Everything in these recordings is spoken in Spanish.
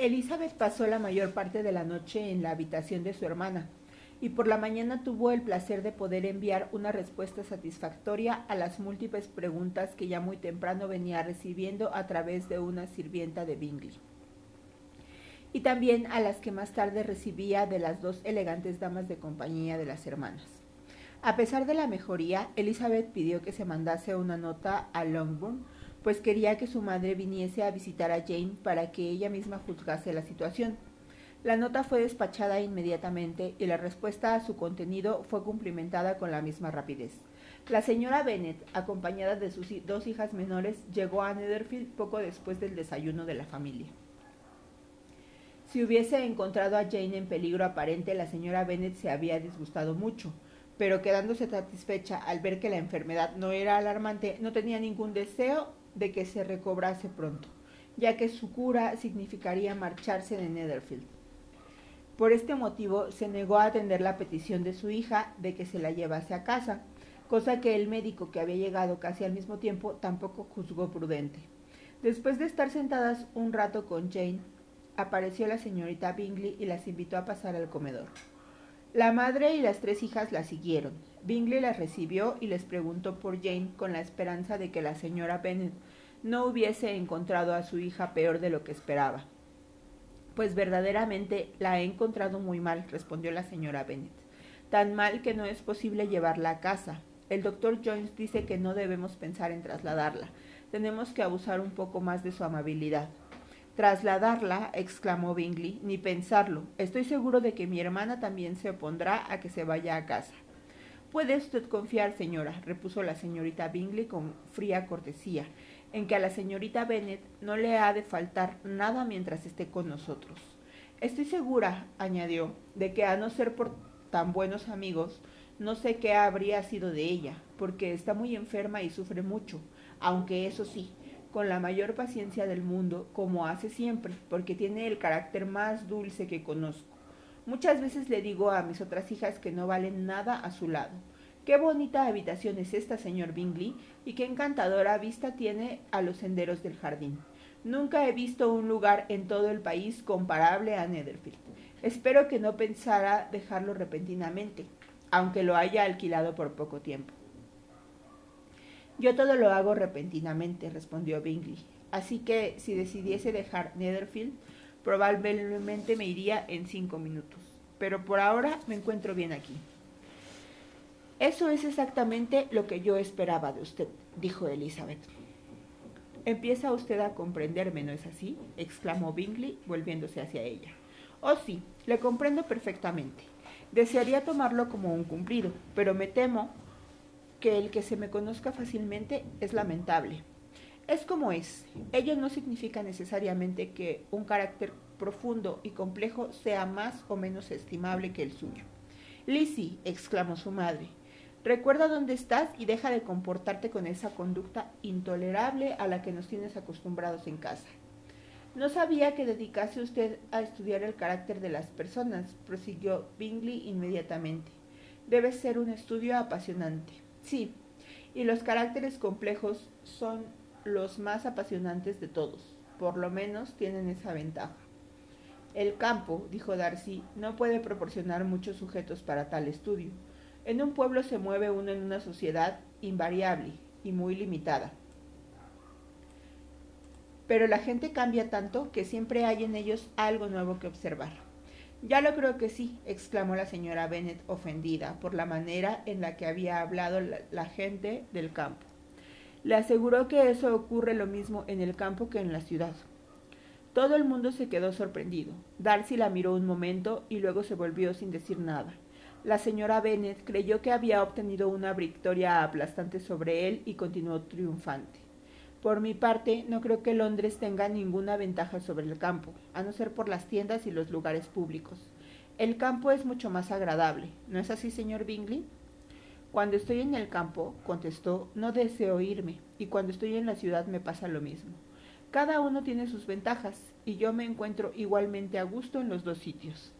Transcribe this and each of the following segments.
Elizabeth pasó la mayor parte de la noche en la habitación de su hermana y por la mañana tuvo el placer de poder enviar una respuesta satisfactoria a las múltiples preguntas que ya muy temprano venía recibiendo a través de una sirvienta de Bingley y también a las que más tarde recibía de las dos elegantes damas de compañía de las hermanas. A pesar de la mejoría, Elizabeth pidió que se mandase una nota a Longbourn, pues quería que su madre viniese a visitar a Jane para que ella misma juzgase la situación. La nota fue despachada inmediatamente y la respuesta a su contenido fue cumplimentada con la misma rapidez. La señora Bennet, acompañada de sus dos hijas menores, llegó a Netherfield poco después del desayuno de la familia. Si hubiese encontrado a Jane en peligro aparente, la señora Bennet se había disgustado mucho, pero quedándose satisfecha al ver que la enfermedad no era alarmante, no tenía ningún deseo de que se recobrase pronto, ya que su cura significaría marcharse de Netherfield. Por este motivo se negó a atender la petición de su hija de que se la llevase a casa, cosa que el médico que había llegado casi al mismo tiempo tampoco juzgó prudente. Después de estar sentadas un rato con Jane, apareció la señorita Bingley y las invitó a pasar al comedor. La madre y las tres hijas la siguieron. Bingley las recibió y les preguntó por Jane con la esperanza de que la señora Bennet no hubiese encontrado a su hija peor de lo que esperaba. Pues verdaderamente la he encontrado muy mal, respondió la señora Bennet. Tan mal que no es posible llevarla a casa. El doctor Jones dice que no debemos pensar en trasladarla. Tenemos que abusar un poco más de su amabilidad. Trasladarla, exclamó Bingley, ni pensarlo. Estoy seguro de que mi hermana también se opondrá a que se vaya a casa. Puede usted confiar, señora, repuso la señorita Bingley con fría cortesía, en que a la señorita Bennet no le ha de faltar nada mientras esté con nosotros. Estoy segura, añadió, de que a no ser por tan buenos amigos, no sé qué habría sido de ella, porque está muy enferma y sufre mucho, aunque eso sí, con la mayor paciencia del mundo, como hace siempre, porque tiene el carácter más dulce que conozco. Muchas veces le digo a mis otras hijas que no valen nada a su lado. Qué bonita habitación es esta, señor Bingley, y qué encantadora vista tiene a los senderos del jardín. Nunca he visto un lugar en todo el país comparable a Netherfield. Espero que no pensara dejarlo repentinamente, aunque lo haya alquilado por poco tiempo. Yo todo lo hago repentinamente, respondió Bingley. Así que si decidiese dejar Netherfield, probablemente me iría en cinco minutos. Pero por ahora me encuentro bien aquí. Eso es exactamente lo que yo esperaba de usted, dijo Elizabeth. Empieza usted a comprenderme, ¿no es así? exclamó Bingley, volviéndose hacia ella. Oh, sí, le comprendo perfectamente. Desearía tomarlo como un cumplido, pero me temo que el que se me conozca fácilmente es lamentable. Es como es. Ello no significa necesariamente que un carácter profundo y complejo sea más o menos estimable que el suyo. Lizzie, exclamó su madre, recuerda dónde estás y deja de comportarte con esa conducta intolerable a la que nos tienes acostumbrados en casa. No sabía que dedicase usted a estudiar el carácter de las personas, prosiguió Bingley inmediatamente. Debe ser un estudio apasionante. Sí, y los caracteres complejos son los más apasionantes de todos. Por lo menos tienen esa ventaja. El campo, dijo Darcy, no puede proporcionar muchos sujetos para tal estudio. En un pueblo se mueve uno en una sociedad invariable y muy limitada. Pero la gente cambia tanto que siempre hay en ellos algo nuevo que observar. Ya lo creo que sí, exclamó la señora Bennet ofendida por la manera en la que había hablado la, gente del campo. Le aseguró que eso ocurre lo mismo en el campo que en la ciudad. Todo el mundo se quedó sorprendido. Darcy la miró un momento y luego se volvió sin decir nada. La señora Bennet creyó que había obtenido una victoria aplastante sobre él y continuó triunfante. Por mi parte, no creo que Londres tenga ninguna ventaja sobre el campo, a no ser por las tiendas y los lugares públicos. El campo es mucho más agradable, ¿no es así, señor Bingley? Cuando estoy en el campo, contestó, no deseo irme, y cuando estoy en la ciudad me pasa lo mismo. Cada uno tiene sus ventajas, y yo me encuentro igualmente a gusto en los dos sitios.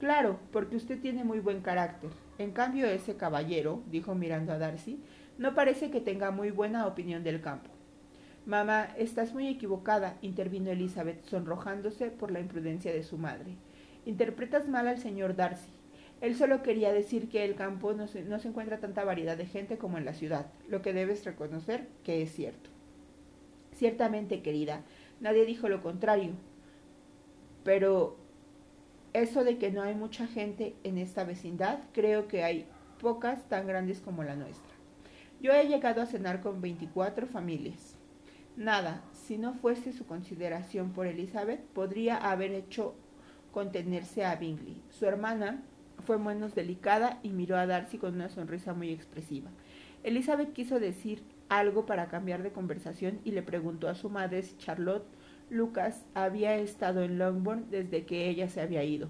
Claro, porque usted tiene muy buen carácter. En cambio, ese caballero, dijo mirando a Darcy, no parece que tenga muy buena opinión del campo. Mamá, estás muy equivocada, intervino Elizabeth, sonrojándose por la imprudencia de su madre. Interpretas mal al señor Darcy. Él solo quería decir que el campo no se, no se encuentra tanta variedad de gente como en la ciudad, lo que debes reconocer que es cierto. Ciertamente, querida, nadie dijo lo contrario, pero eso de que no hay mucha gente en esta vecindad, creo que hay pocas tan grandes como la nuestra. Yo he llegado a cenar con 24 familias. Nada, si no fuese su consideración por Elizabeth, podría haber hecho contenerse a Bingley. Su hermana fue menos delicada y miró a Darcy con una sonrisa muy expresiva. Elizabeth quiso decir algo para cambiar de conversación y le preguntó a su madre si Charlotte Lucas había estado en Longbourn desde que ella se había ido.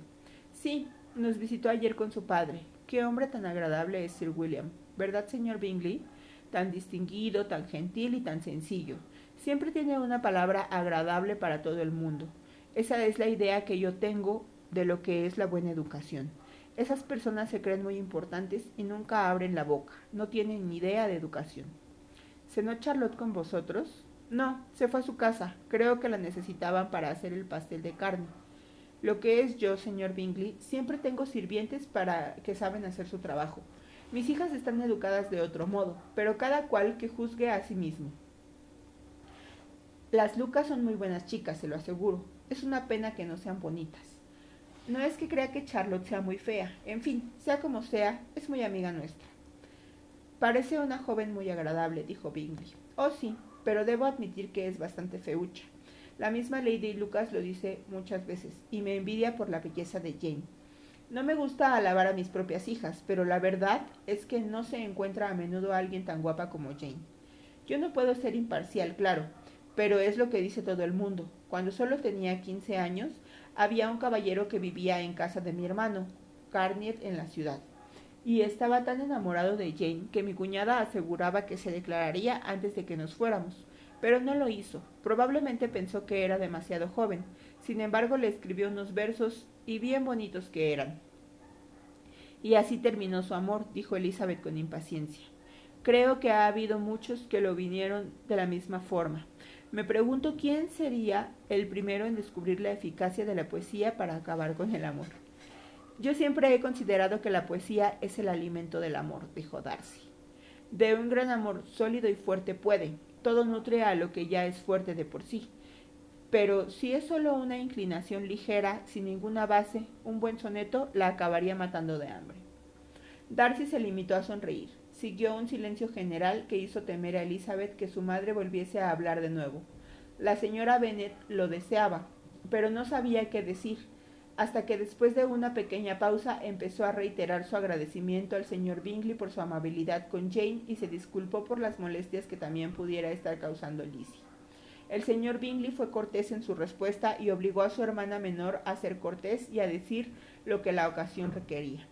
Sí, nos visitó ayer con su padre. Qué hombre tan agradable es Sir William, ¿verdad, señor Bingley? Tan distinguido, tan gentil y tan sencillo. Siempre tiene una palabra agradable para todo el mundo. Esa es la idea que yo tengo de lo que es la buena educación. Esas personas se creen muy importantes y nunca abren la boca, no tienen ni idea de educación. ¿Cenó Charlotte con vosotros? No, se fue a su casa. Creo que la necesitaban para hacer el pastel de carne. Lo que es yo, señor Bingley, siempre tengo sirvientes para que saben hacer su trabajo. Mis hijas están educadas de otro modo, pero cada cual que juzgue a sí mismo. Las Lucas son muy buenas chicas, se lo aseguro. Es una pena que no sean bonitas. No es que crea que Charlotte sea muy fea. En fin, sea como sea, es muy amiga nuestra. Parece una joven muy agradable, dijo Bingley. Oh, sí, pero debo admitir que es bastante feucha. La misma Lady Lucas lo dice muchas veces, y me envidia por la belleza de Jane. No me gusta alabar a mis propias hijas, pero la verdad es que no se encuentra a menudo alguien tan guapa como Jane. Yo no puedo ser imparcial, claro, pero es lo que dice todo el mundo. Cuando solo tenía quince años, había un caballero que vivía en casa de mi hermano, Carnier, en la ciudad. Y estaba tan enamorado de Jane que mi cuñada aseguraba que se declararía antes de que nos fuéramos. Pero no lo hizo. Probablemente pensó que era demasiado joven. Sin embargo, le escribió unos versos y bien bonitos que eran. Y así terminó su amor, dijo Elizabeth con impaciencia. Creo que ha habido muchos que lo vinieron de la misma forma. Me pregunto quién sería el primero en descubrir la eficacia de la poesía para acabar con el amor. Yo siempre he considerado que la poesía es el alimento del amor, dijo Darcy. De un gran amor sólido y fuerte puede, todo nutre a lo que ya es fuerte de por sí. Pero si es solo una inclinación ligera, sin ninguna base, un buen soneto la acabaría matando de hambre. Darcy se limitó a sonreír. Siguió un silencio general que hizo temer a Elizabeth que su madre volviese a hablar de nuevo. La señora Bennet lo deseaba, pero no sabía qué decir, hasta que después de una pequeña pausa empezó a reiterar su agradecimiento al señor Bingley por su amabilidad con Jane y se disculpó por las molestias que también pudiera estar causando Lizzie. El señor Bingley fue cortés en su respuesta y obligó a su hermana menor a ser cortés y a decir lo que la ocasión requería.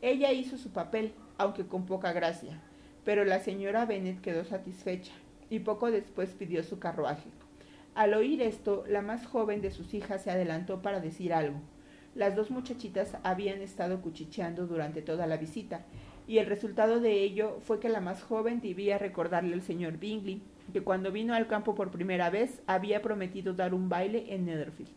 Ella hizo su papel, aunque con poca gracia, pero la señora Bennet quedó satisfecha y poco después pidió su carruaje. Al oír esto, la más joven de sus hijas se adelantó para decir algo. Las dos muchachitas habían estado cuchicheando durante toda la visita, y el resultado de ello fue que la más joven debía recordarle al señor Bingley que cuando vino al campo por primera vez había prometido dar un baile en Netherfield.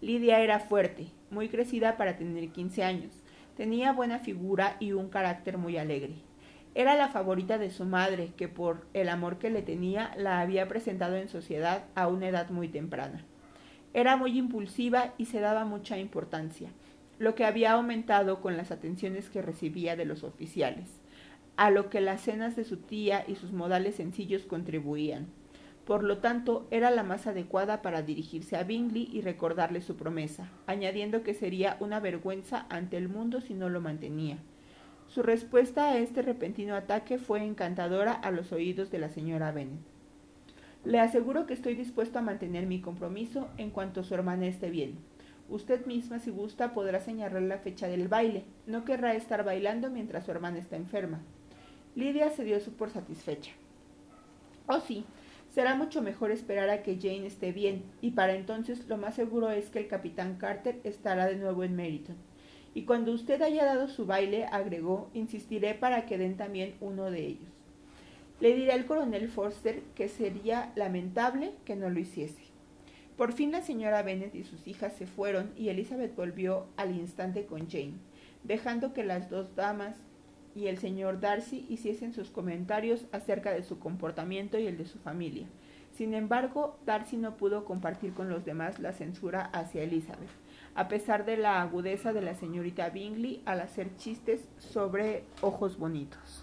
Lidia era fuerte, muy crecida para tener quince años, Tenía buena figura y un carácter muy alegre. Era la favorita de su madre, que por el amor que le tenía la había presentado en sociedad a una edad muy temprana. Era muy impulsiva y se daba mucha importancia, lo que había aumentado con las atenciones que recibía de los oficiales, a lo que las cenas de su tía y sus modales sencillos contribuían. Por lo tanto, era la más adecuada para dirigirse a Bingley y recordarle su promesa, añadiendo que sería una vergüenza ante el mundo si no lo mantenía. Su respuesta a este repentino ataque fue encantadora a los oídos de la señora Bennet. Le aseguro que estoy dispuesto a mantener mi compromiso en cuanto su hermana esté bien. Usted misma, si gusta, podrá señalar la fecha del baile. No querrá estar bailando mientras su hermana está enferma. Lidia se dio su por satisfecha. Oh, sí, Será mucho mejor esperar a que Jane esté bien, y para entonces lo más seguro es que el capitán Carter estará de nuevo en Meriton. Y cuando usted haya dado su baile, agregó, insistiré para que den también uno de ellos. Le diré al coronel Forster que sería lamentable que no lo hiciese. Por fin la señora Bennet y sus hijas se fueron y Elizabeth volvió al instante con Jane, dejando que las dos damas y el señor Darcy hiciesen sus comentarios acerca de su comportamiento y el de su familia. Sin embargo, Darcy no pudo compartir con los demás la censura hacia Elizabeth, a pesar de la agudeza de la señorita Bingley al hacer chistes sobre ojos bonitos.